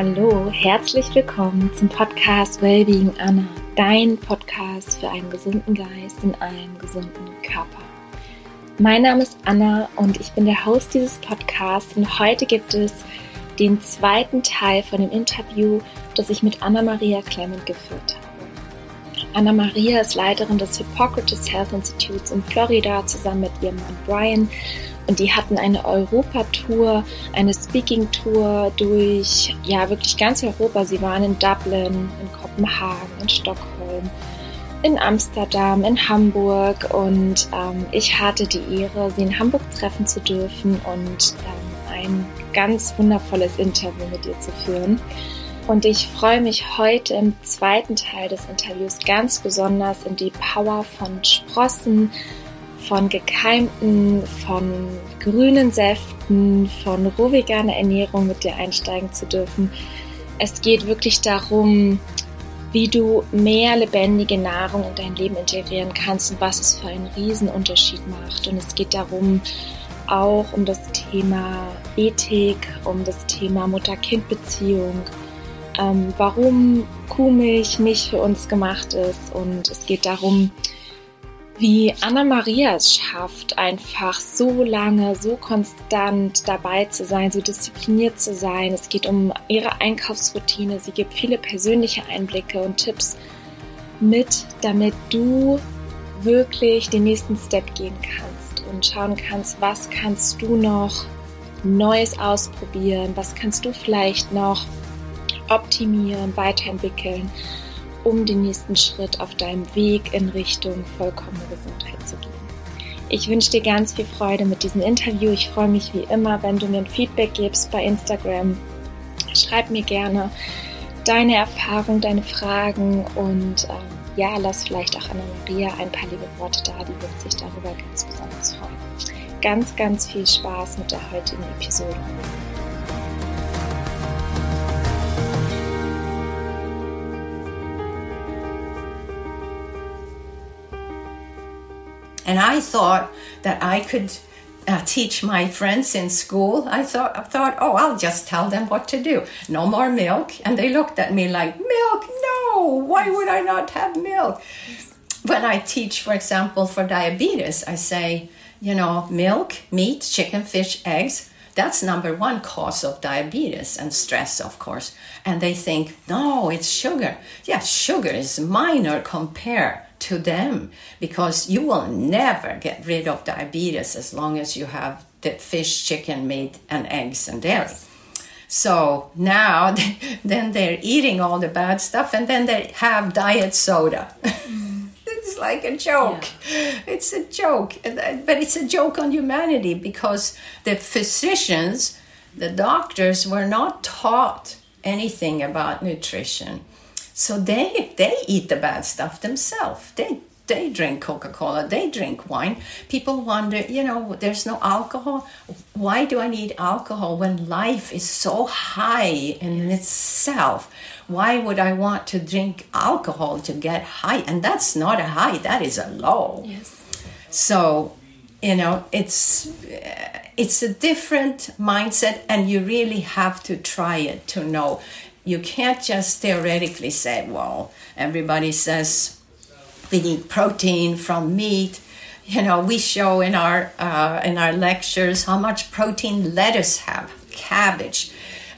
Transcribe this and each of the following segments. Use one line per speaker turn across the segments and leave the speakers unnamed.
Hallo, herzlich willkommen zum Podcast Wellbeing Anna, dein Podcast für einen gesunden Geist in einem gesunden Körper. Mein Name ist Anna und ich bin der Host dieses Podcasts und heute gibt es den zweiten Teil von dem Interview, das ich mit Anna-Maria Clement geführt habe. Anna-Maria ist Leiterin des Hippocrates Health Institutes in Florida zusammen mit ihrem Mann Brian und die hatten eine Europa-Tour, eine Speaking-Tour durch, ja, wirklich ganz Europa. Sie waren in Dublin, in Kopenhagen, in Stockholm, in Amsterdam, in Hamburg und ähm, ich hatte die Ehre, sie in Hamburg treffen zu dürfen und ähm, ein ganz wundervolles Interview mit ihr zu führen. Und ich freue mich heute im zweiten Teil des Interviews ganz besonders in die Power von Sprossen, von gekeimten, von grünen Säften, von rohveganer Ernährung mit dir einsteigen zu dürfen. Es geht wirklich darum, wie du mehr lebendige Nahrung in dein Leben integrieren kannst und was es für einen Riesenunterschied macht. Und es geht darum, auch um das Thema Ethik, um das Thema Mutter-Kind-Beziehung, ähm, warum Kuhmilch nicht für uns gemacht ist. Und es geht darum, wie Anna-Maria es schafft, einfach so lange, so konstant dabei zu sein, so diszipliniert zu sein. Es geht um ihre Einkaufsroutine. Sie gibt viele persönliche Einblicke und Tipps mit, damit du wirklich den nächsten Step gehen kannst und schauen kannst, was kannst du noch Neues ausprobieren, was kannst du vielleicht noch optimieren, weiterentwickeln um den nächsten Schritt auf deinem Weg in Richtung vollkommene Gesundheit zu gehen. Ich wünsche dir ganz viel Freude mit diesem Interview. Ich freue mich wie immer, wenn du mir ein Feedback gibst bei Instagram. Schreib mir gerne deine Erfahrungen, deine Fragen und ähm, ja, lass vielleicht auch Anna-Maria ein paar liebe Worte da, die wird sich darüber ganz besonders freuen. Ganz, ganz viel Spaß mit der heutigen Episode.
And I thought that I could uh, teach my friends in school. I thought, I thought, oh, I'll just tell them what to do. No more milk. And they looked at me like, milk? No, why would I not have milk? When I teach, for example, for diabetes, I say, you know, milk, meat, chicken, fish, eggs, that's number one cause of diabetes and stress, of course. And they think, no, it's sugar. Yes, sugar is minor compared to them because you will never get rid of diabetes as long as you have the fish, chicken, meat, and eggs and dairy. So now, then they're eating all the bad stuff and then they have diet soda. Mm. it's like a joke. Yeah. It's a joke. But it's a joke on humanity because the physicians, the doctors, were not taught anything about nutrition. So they they eat the bad stuff themselves. They they drink Coca-Cola, they drink wine. People wonder, you know, there's no alcohol. Why do I need alcohol when life is so high in itself? Why would I want to drink alcohol to get high? And that's not a high, that is a low.
Yes.
So, you know, it's it's a different mindset and you really have to try it to know you can't just theoretically say, well, everybody says we need protein from meat. You know, we show in our uh, in our lectures how much protein lettuce have, cabbage,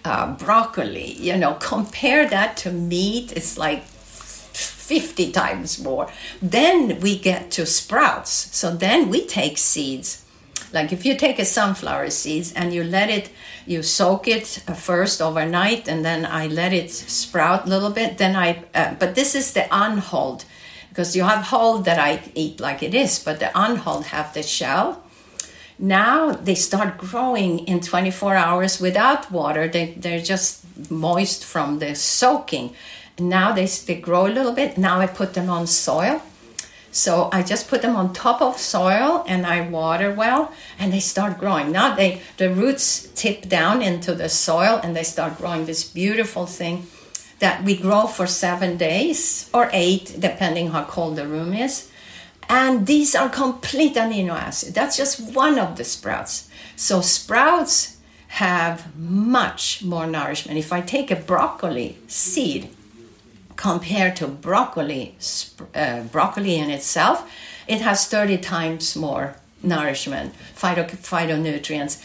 uh, broccoli. You know, compare that to meat. It's like 50 times more. Then we get to sprouts. So then we take seeds like if you take a sunflower seeds and you let it, you soak it uh, first overnight, and then I let it sprout a little bit. Then I, uh, but this is the unhulled, because you have hulled that I eat like it is, but the unhulled have the shell. Now they start growing in 24 hours without water. They they're just moist from the soaking. Now they they grow a little bit. Now I put them on soil so I just put them on top of soil and I water well and they start growing. Now they the roots tip down into the soil and they start growing this beautiful thing that we grow for 7 days or 8 depending how cold the room is. And these are complete amino acid. That's just one of the sprouts. So sprouts have much more nourishment. If I take a broccoli seed compared to broccoli, uh, broccoli in itself, it has 30 times more nourishment, phyto, phytonutrients.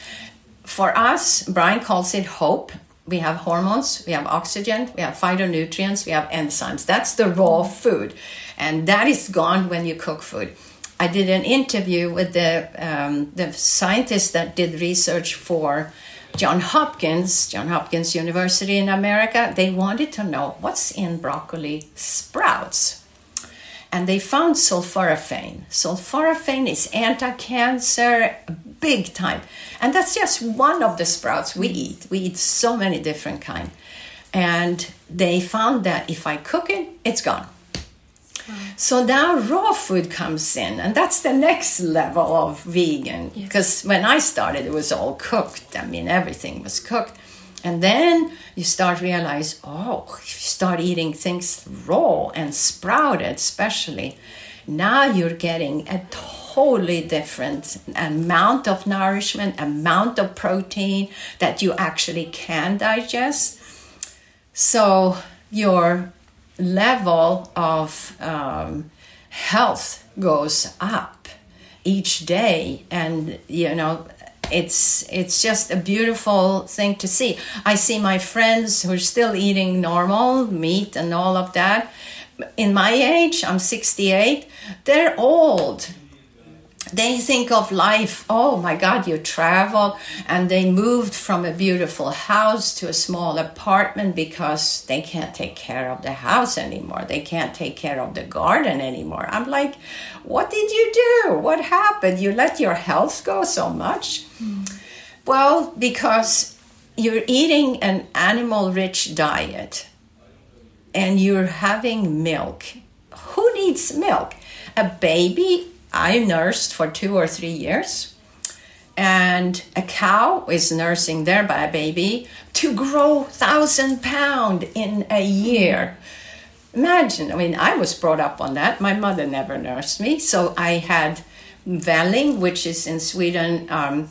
For us, Brian calls it hope. We have hormones, we have oxygen, we have phytonutrients, we have enzymes. That's the raw food. And that is gone when you cook food. I did an interview with the, um, the scientists that did research for John Hopkins, John Hopkins University in America. They wanted to know what's in broccoli sprouts and they found sulforaphane. Sulforaphane is anti-cancer big time. And that's just one of the sprouts we eat. We eat so many different kind. And they found that if I cook it, it's gone. So now raw food comes in, and that's the next level of vegan. Because yes. when I started, it was all cooked. I mean, everything was cooked. And then you start realize, oh, if you start eating things raw and sprouted, especially, now you're getting a totally different amount of nourishment, amount of protein that you actually can digest. So your level of um, health goes up each day, and you know it's it's just a beautiful thing to see. I see my friends who are still eating normal meat and all of that. In my age, I'm 68. They're old they think of life oh my god you travel and they moved from a beautiful house to a small apartment because they can't take care of the house anymore. They can't take care of the garden anymore. I'm like what did you do? What happened? You let your health go so much? Mm. well because you're eating an animal rich diet and you're having milk. Who needs milk? A baby I nursed for two or three years. And a cow is nursing their baby to grow thousand pound in a year. Imagine, I mean, I was brought up on that. My mother never nursed me, so I had välling, which is in Sweden um,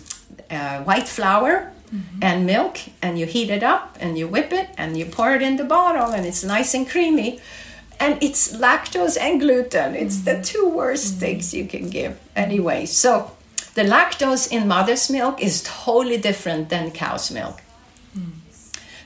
uh, white flour mm-hmm. and milk, and you heat it up and you whip it and you pour it in the bottle, and it's nice and creamy and it's lactose and gluten. It's mm-hmm. the two worst mm-hmm. things you can give anyway. So the lactose in mother's milk is totally different than cow's milk. Mm.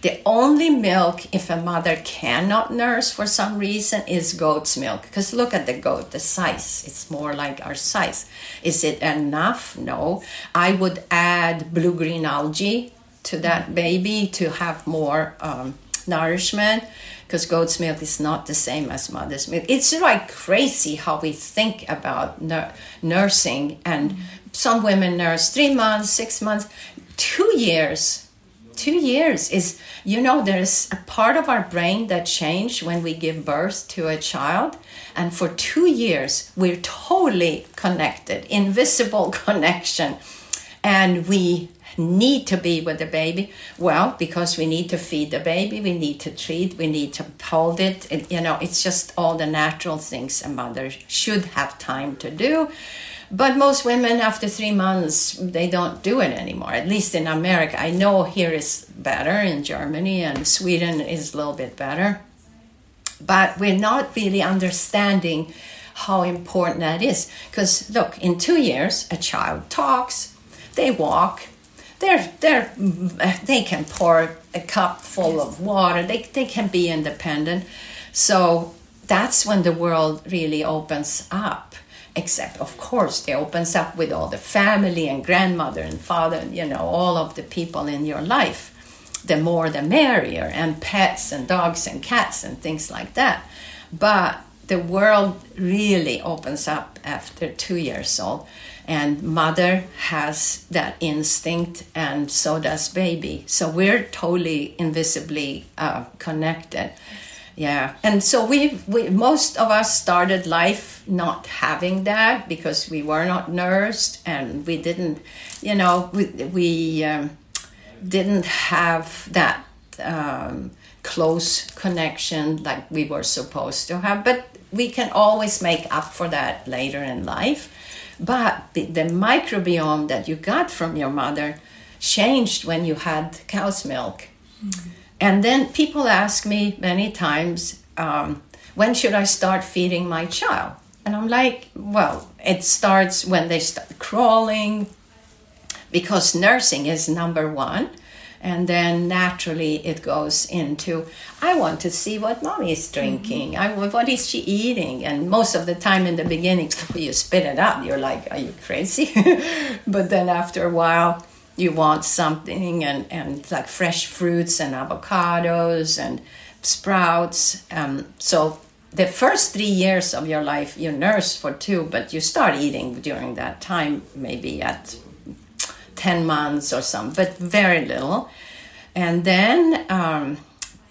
The only milk, if a mother cannot nurse for some reason, is goat's milk. Because look at the goat, the size. It's more like our size. Is it enough? No. I would add blue green algae to that baby to have more um, nourishment because goat's milk is not the same as mother's milk. It's like crazy how we think about nur- nursing, and some women nurse three months, six months, two years. Two years is, you know, there's a part of our brain that change when we give birth to a child. And for two years, we're totally connected, invisible connection. And we need to be with the baby? Well, because we need to feed the baby, we need to treat, we need to hold it. it you know, it's just all the natural things a mother should have time to do. But most women, after three months, they don't do it anymore. At least in America, I know here is better in Germany and Sweden is a little bit better. But we're not really understanding how important that is. Because look, in two years, a child talks, they walk, they're they're they can pour a cup full yes. of water. They they can be independent. So that's when the world really opens up. Except, of course, it opens up with all the family and grandmother and father, you know, all of the people in your life. The more the merrier, and pets and dogs and cats and things like that. But the world really opens up after two years old and mother has that instinct and so does baby. So we're totally invisibly uh, connected. Yeah. And so we we most of us started life not having that because we were not nursed and we didn't you know we, we um, didn't have that um, close connection like we were supposed to have. But we can always make up for that later in life but the, the microbiome that you got from your mother changed when you had cow's milk. And then people ask me many times, um, when should I start feeding my child? And I'm like, well, it starts when they start crawling, because nursing is number one. And then naturally it goes into, I want to see what mommy is drinking. Mm-hmm. I, what is she eating? And most of the time in the beginning, you spit it out. You're like, are you crazy? but then after a while, you want something and, and like fresh fruits and avocados and sprouts. Um, so the first three years of your life, you nurse for two, but you start eating during that time, maybe at 10 months or some, but very little. And then um,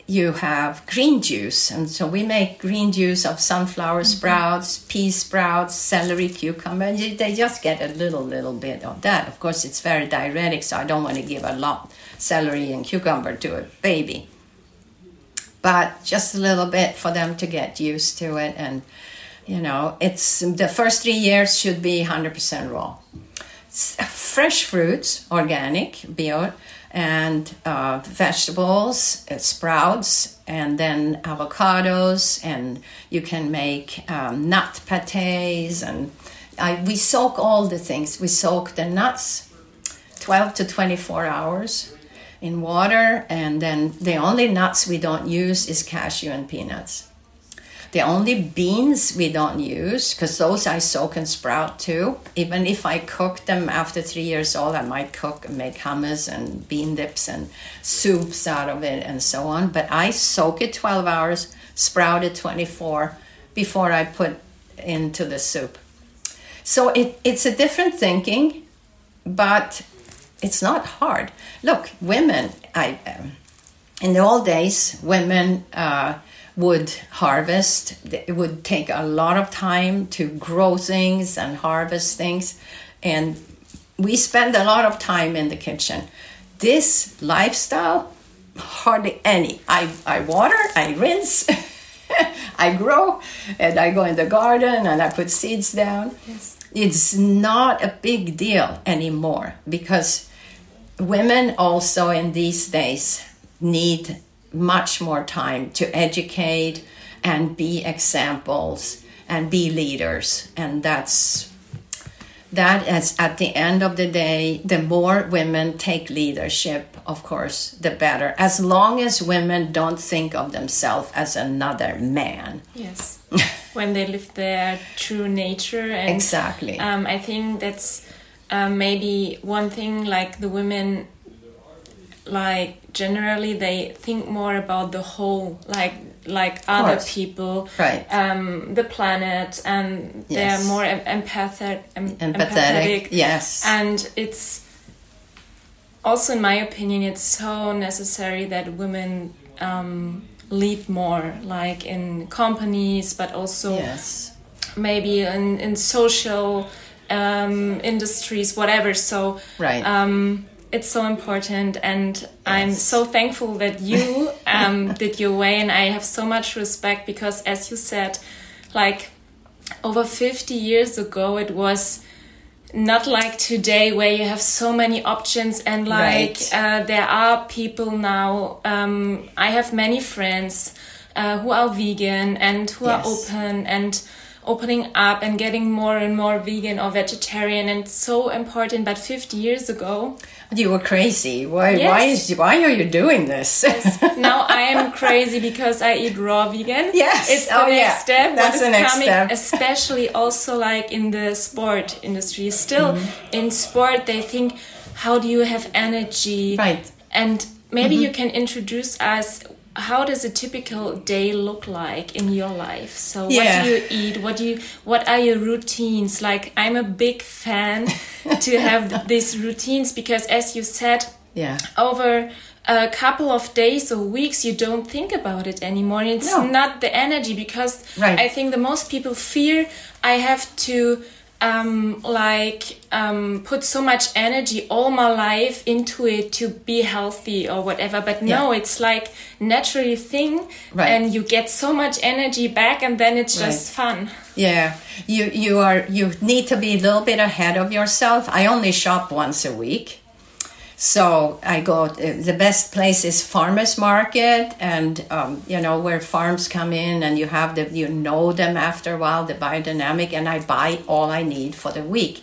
you have green juice. And so we make green juice of sunflower mm-hmm. sprouts, pea sprouts, celery, cucumber. They just get a little, little bit of that. Of course, it's very diuretic, so I don't want to give a lot celery and cucumber to a baby. But just a little bit for them to get used to it. And, you know, it's the first three years should be 100% raw fresh fruits, organic, bio, and uh, vegetables, uh, sprouts, and then avocados, and you can make um, nut pates. And I, we soak all the things. We soak the nuts 12 to 24 hours in water, and then the only nuts we don't use is cashew and peanuts. The only beans we don't use, because those I soak and sprout too. Even if I cook them after three years old, I might cook and make hummus and bean dips and soups out of it and so on. But I soak it 12 hours, sprout it 24 before I put into the soup. So it, it's a different thinking, but it's not hard. Look, women, I, um, in the old days, women uh, would harvest. It would take a lot of time to grow things and harvest things. And we spend a lot of time in the kitchen. This lifestyle, hardly any. I, I water, I rinse, I grow, and I go in the garden and I put seeds down. Yes. It's not a big deal anymore because women also in these days need much more time to educate and be examples and be leaders. And that's that is at the end of the day the more women take leadership of course the better. As long as women don't think of themselves as another man.
Yes. When they live their true nature and
exactly.
um, i think that's um, maybe one thing like the women like generally they think more about the whole like like other people
right.
um the planet and yes. they're more empathetic
empathetic, empathetic. yes.
And it's also in my opinion it's so necessary that women um, lead more like in companies but also
yes.
maybe in in social um, industries whatever. So
right.
um, it's so important and yes. i'm so thankful that you um, did your way and i have so much respect because as you said like over 50 years ago it was not like today where you have so many options and like right. uh, there are people now um, i have many friends uh, who are vegan and who yes. are open and opening up and getting more and more vegan or vegetarian and so important but 50 years ago.
You were crazy. Why yes. why is why are you doing this?
Yes. now i am crazy because i eat raw vegan.
Yes.
It's the oh, next
yeah.
step.
That's the next
coming,
step.
especially also like in the sport industry. Still mm in sport they think how do you have energy?
Right.
And maybe mm -hmm. you can introduce us how does a typical day look like in your life so yeah. what do you eat what do you what are your routines like i'm a big fan to have these routines because as you said
yeah
over a couple of days or weeks you don't think about it anymore it's no. not the energy because
right.
i think the most people fear i have to um, like um, put so much energy all my life into it to be healthy or whatever. But no, yeah. it's like naturally thing,
right.
and you get so much energy back, and then it's just right. fun.
Yeah, you you are you need to be a little bit ahead of yourself. I only shop once a week. So I go. The best place is farmers market, and um, you know where farms come in, and you have the you know them after a while, the biodynamic, and I buy all I need for the week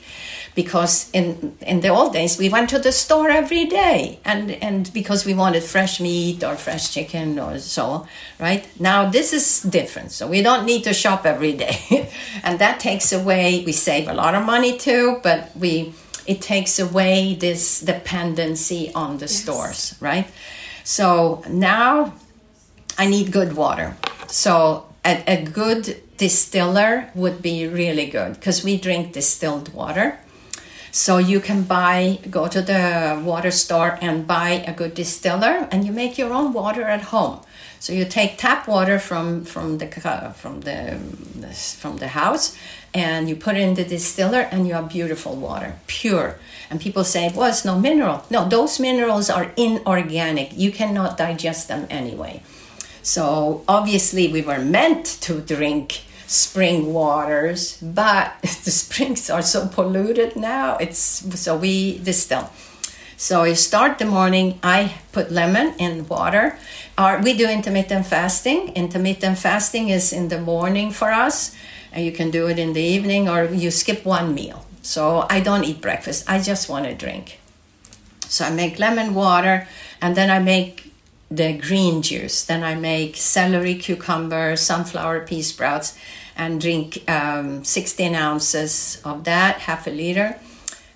because in in the old days we went to the store every day and and because we wanted fresh meat or fresh chicken or so right now this is different so we don't need to shop every day and that takes away we save a lot of money too but we it takes away this dependency on the yes. stores right so now i need good water so a, a good distiller would be really good because we drink distilled water so you can buy, go to the water store and buy a good distiller, and you make your own water at home. So you take tap water from from the from the from the house, and you put it in the distiller, and you have beautiful water, pure. And people say, "Well, it's no mineral." No, those minerals are inorganic. You cannot digest them anyway. So obviously, we were meant to drink spring waters, but the springs are so polluted now. It's so we distill. So you start the morning. I put lemon in water. Our, we do intermittent fasting. Intermittent fasting is in the morning for us, and you can do it in the evening, or you skip one meal. So I don't eat breakfast. I just want to drink. So I make lemon water, and then I make the green juice. Then I make celery, cucumber, sunflower pea sprouts, and drink um, 16 ounces of that, half a liter.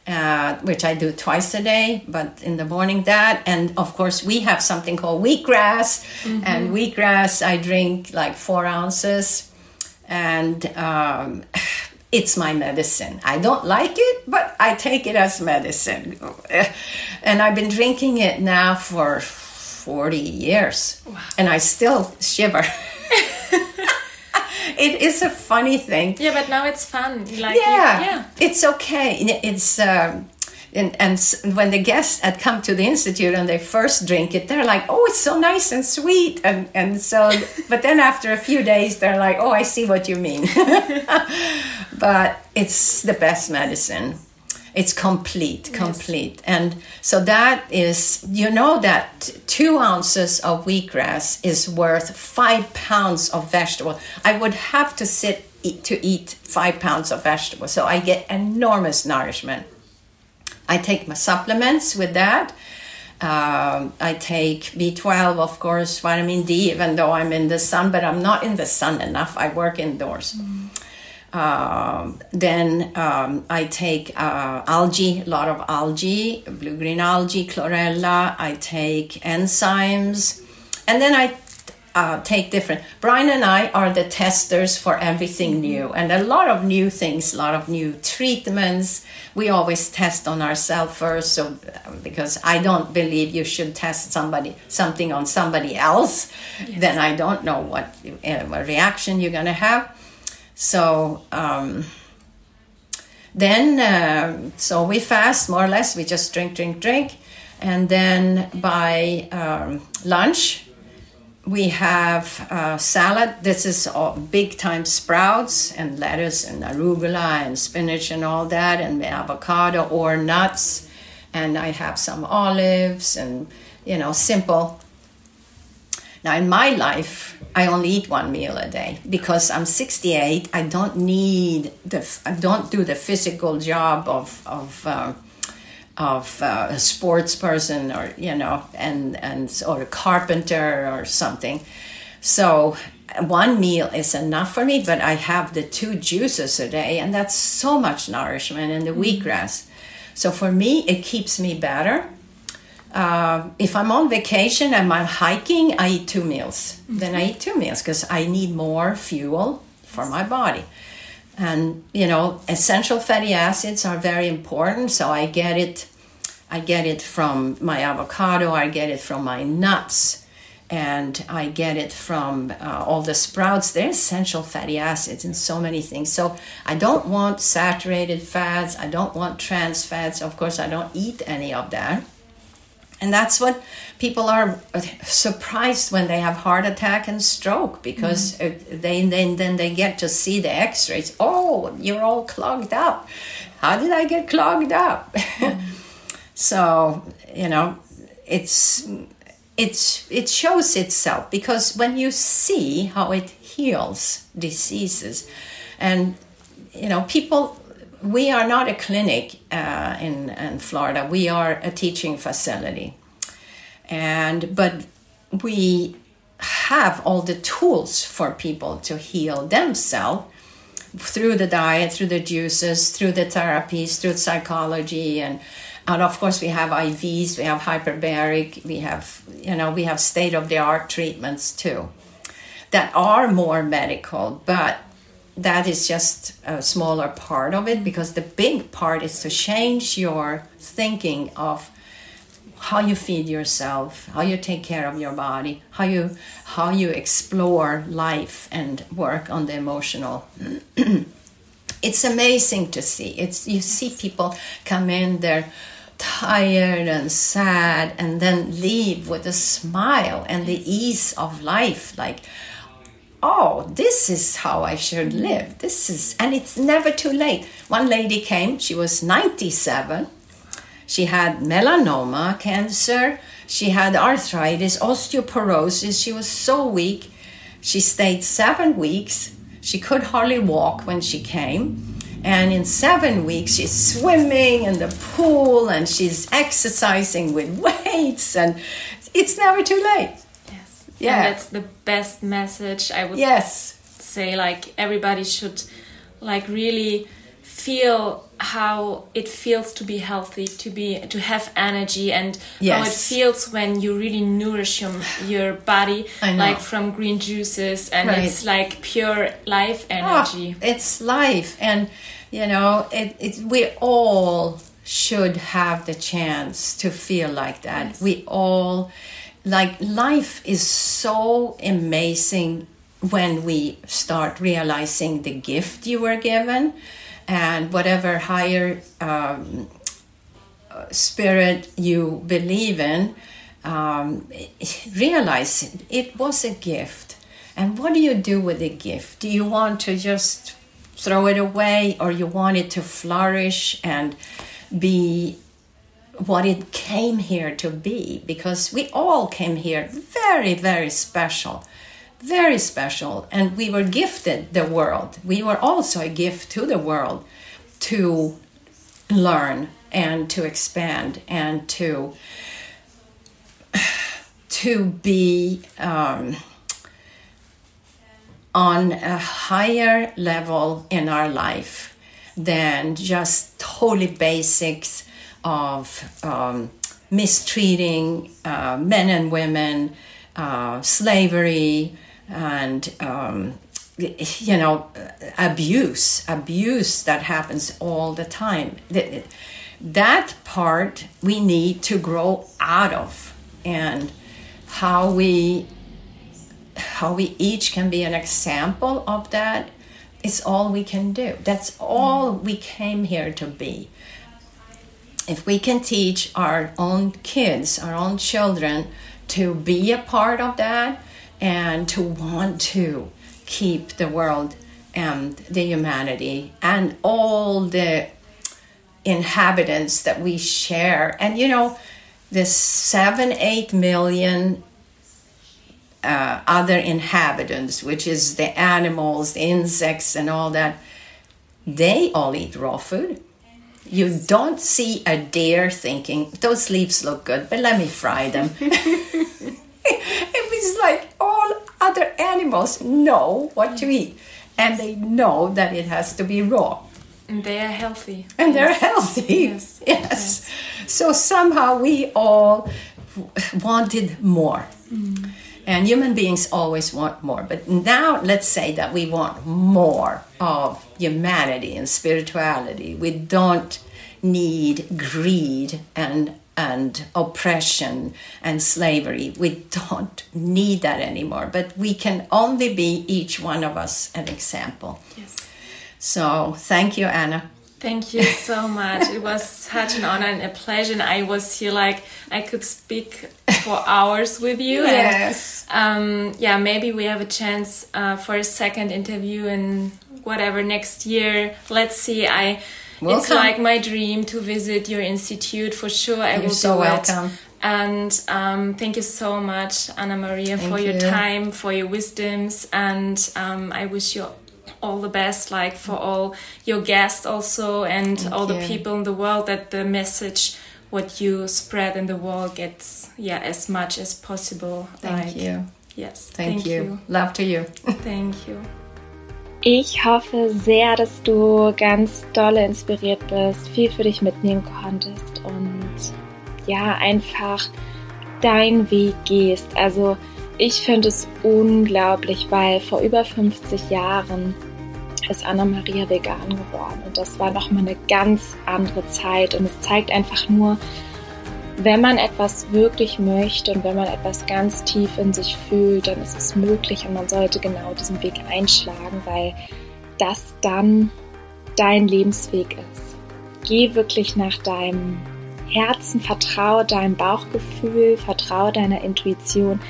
Uh, which I do twice a day, but in the morning that, and of course we have something called wheatgrass, mm-hmm. and wheatgrass I drink like four ounces, and um, it's my medicine. I don't like it, but I take it as medicine, and I've been drinking it now for 40 years, wow. and I still shiver. it is a funny thing.
Yeah, but now it's fun.
Like yeah, yeah, it's okay. It's. Um, and, and when the guests had come to the institute and they first drink it they're like oh it's so nice and sweet. And and so but then after a few days they're like oh i see what you mean. But it's the best medicine. It's complete complete. Yes. and so that is you know that two ounces of wheatgrass is worth five pounds of vegetable. I would have to sit eat, to eat five pounds of vegetables so i get enormous nourishment i take my supplements with that um, I take B12, of course, vitamin D, even though I'm in the sun, but I'm not in the sun enough. I work indoors. Mm. Um, then um, I take uh, algae, a lot of algae, blue green algae, chlorella. I take enzymes, and then I uh, take different. Brian and I are the testers for everything new, and a lot of new things, a lot of new treatments. We always test on ourselves first, so because I don't believe you should test somebody something on somebody else, yes. then I don't know what, uh, what reaction you're gonna have. So um, then, uh, so we fast more or less. We just drink, drink, drink, and then by um, lunch we have uh, salad. This is all big time sprouts and lettuce and arugula and spinach and all that, and avocado or nuts. And I have some olives and you know simple now, in my life, I only eat one meal a day because I'm 68. I don't need the, I don't do the physical job of of uh, of uh, a sports person or you know, and and or a carpenter or something. So one meal is enough for me, but I have the two juices a day, and that's so much nourishment in the mm-hmm. wheatgrass. So for me, it keeps me better uh, if I'm on vacation and I'm hiking, I eat two meals. Mm-hmm. Then I eat two meals because I need more fuel for my body. And you know, essential fatty acids are very important. So I get it, I get it from my avocado. I get it from my nuts, and I get it from uh, all the sprouts. They're essential fatty acids in so many things. So I don't want saturated fats. I don't want trans fats. Of course, I don't eat any of that and that's what people are surprised when they have heart attack and stroke because mm. they then then they get to see the x-rays oh you're all clogged up how did i get clogged up mm. So, you know, it's it's it shows itself because when you see how it heals diseases and you know people we are not a clinic uh, in, in florida. We are a teaching facility. And but we have all the tools for people to heal themselves through the diet through the juices through the therapies through psychology. And and of course we have IVs, we have hyperbaric, we have you know we have state of the art treatments too, that are more medical, but that is just a smaller part of it because the big part is to change your thinking of how you feed yourself, how you take care of your body, how you how you explore life and work on the emotional. it's amazing to see. It's you see people come in they're tired and sad and then leave with a smile and the ease of life like oh this is how i should live. This is and it's never too late. One lady came she was 97 she had melanoma cancer. She had arthritis osteoporosis. She was so weak. She stayed seven weeks. She could hardly walk when she came. And in seven weeks, she's swimming in the pool and she's exercising with weights, and it's never too late.
Yeah. And that's the best message I would
yes.
say. Like, everybody should, like, really feel how it feels to be healthy to be to have energy and yes. how it feels when you really nourish your, your body like from green juices and right. it's like pure life ah, energy
oh, it's life and you know it, it we all should have the chance to feel like that yes. we all like life is so amazing when we start realizing the gift you were given and whatever higher um, spirit you believe in, um, realize it was a gift. And what do you do with a gift? Do you want to just throw it away or you want it to flourish and be what it came here to be? Because we all came here very, very special very special and we were gifted the world we were also a gift to the world to learn and to expand and to to be um, on a higher level in our life than just totally basics of um, mistreating uh, men and women, uh, slavery, and um, you know abuse abuse that happens all the time. That part we need to grow out of and how we how we each can be an example of that is all we can do. That's all we came here to be if we can teach our own kids our own children to be a part of that and to want to keep the world and the humanity and all the inhabitants that we share. And you know, the seven, eight million uh, other inhabitants, which is the animals, the insects, and all that, they all eat raw food. You don't see a deer thinking, those leaves look good, but let me fry them. it was like all other animals know what to eat and they know that it has to be raw.
And they are healthy.
And yes. they're healthy. Yes. yes. yes. So somehow we all wanted more. Mm. And human beings always want more. But now let's say that we want more of humanity and spirituality. We don't need greed and and oppression and slavery. We don't need that anymore, but we can only be each one of us an example.
Yes.
So thank you, Anna.
Thank you so much. it was such an honor and a pleasure. And I was here like I could speak for hours with you.
Yes.
And, um, yeah, maybe we have a chance uh, for a second interview in whatever next year. Let's see. I
Welcome.
It's like my dream to visit your institute for sure. I
You're
will
so
do
welcome.
it. And um, thank you so much, Anna Maria, for
Thank
your
you.
time, for your wisdoms, and um, I wish you all the best, like for all your guests also, and all the people in the world. That the message what you spread in the world gets yeah as much as possible.
Thank
like,
you.
Yes.
Thank, you. Love to you.
Thank you.
Ich hoffe sehr, dass du ganz dolle inspiriert bist, viel für dich mitnehmen konntest und ja, einfach deinen Weg gehst. Also ich finde es unglaublich, weil vor über 50 Jahren ist Anna-Maria vegan geworden und das war nochmal eine ganz andere Zeit und es zeigt einfach nur, wenn man etwas wirklich möchte und wenn man etwas ganz tief in sich fühlt, dann ist es möglich und man sollte genau diesen Weg einschlagen, weil das dann dein Lebensweg ist. Geh wirklich nach deinem Herzen, vertraue deinem Bauchgefühl, vertraue deiner Intuition,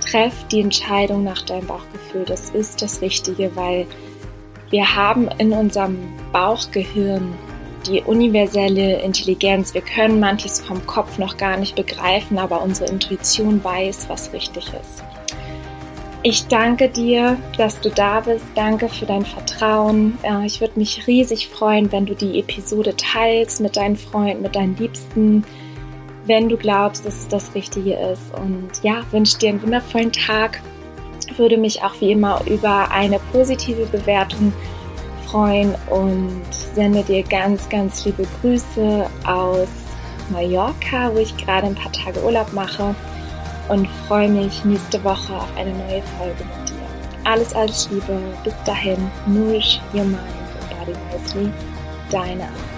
treff die Entscheidung nach deinem Bauchgefühl. Das ist das Richtige, weil wir haben in unserem Bauchgehirn die universelle Intelligenz. Wir können manches vom Kopf noch gar nicht begreifen, aber unsere Intuition weiß, was richtig ist. Ich danke dir, dass du da bist. Danke für dein Vertrauen. Ich würde mich riesig freuen, wenn du die Episode teilst mit deinen Freunden, mit deinen Liebsten, wenn du glaubst, dass es das Richtige ist. Und ja, wünsche dir einen wundervollen Tag. Würde mich auch wie immer über eine positive Bewertung freuen und sende dir ganz, ganz liebe Grüße aus Mallorca, wo ich gerade ein paar Tage Urlaub mache und freue mich nächste Woche auf eine neue Folge mit dir. Alles, alles Liebe. Bis dahin, nourish your mind and body wisely. Deine Anna.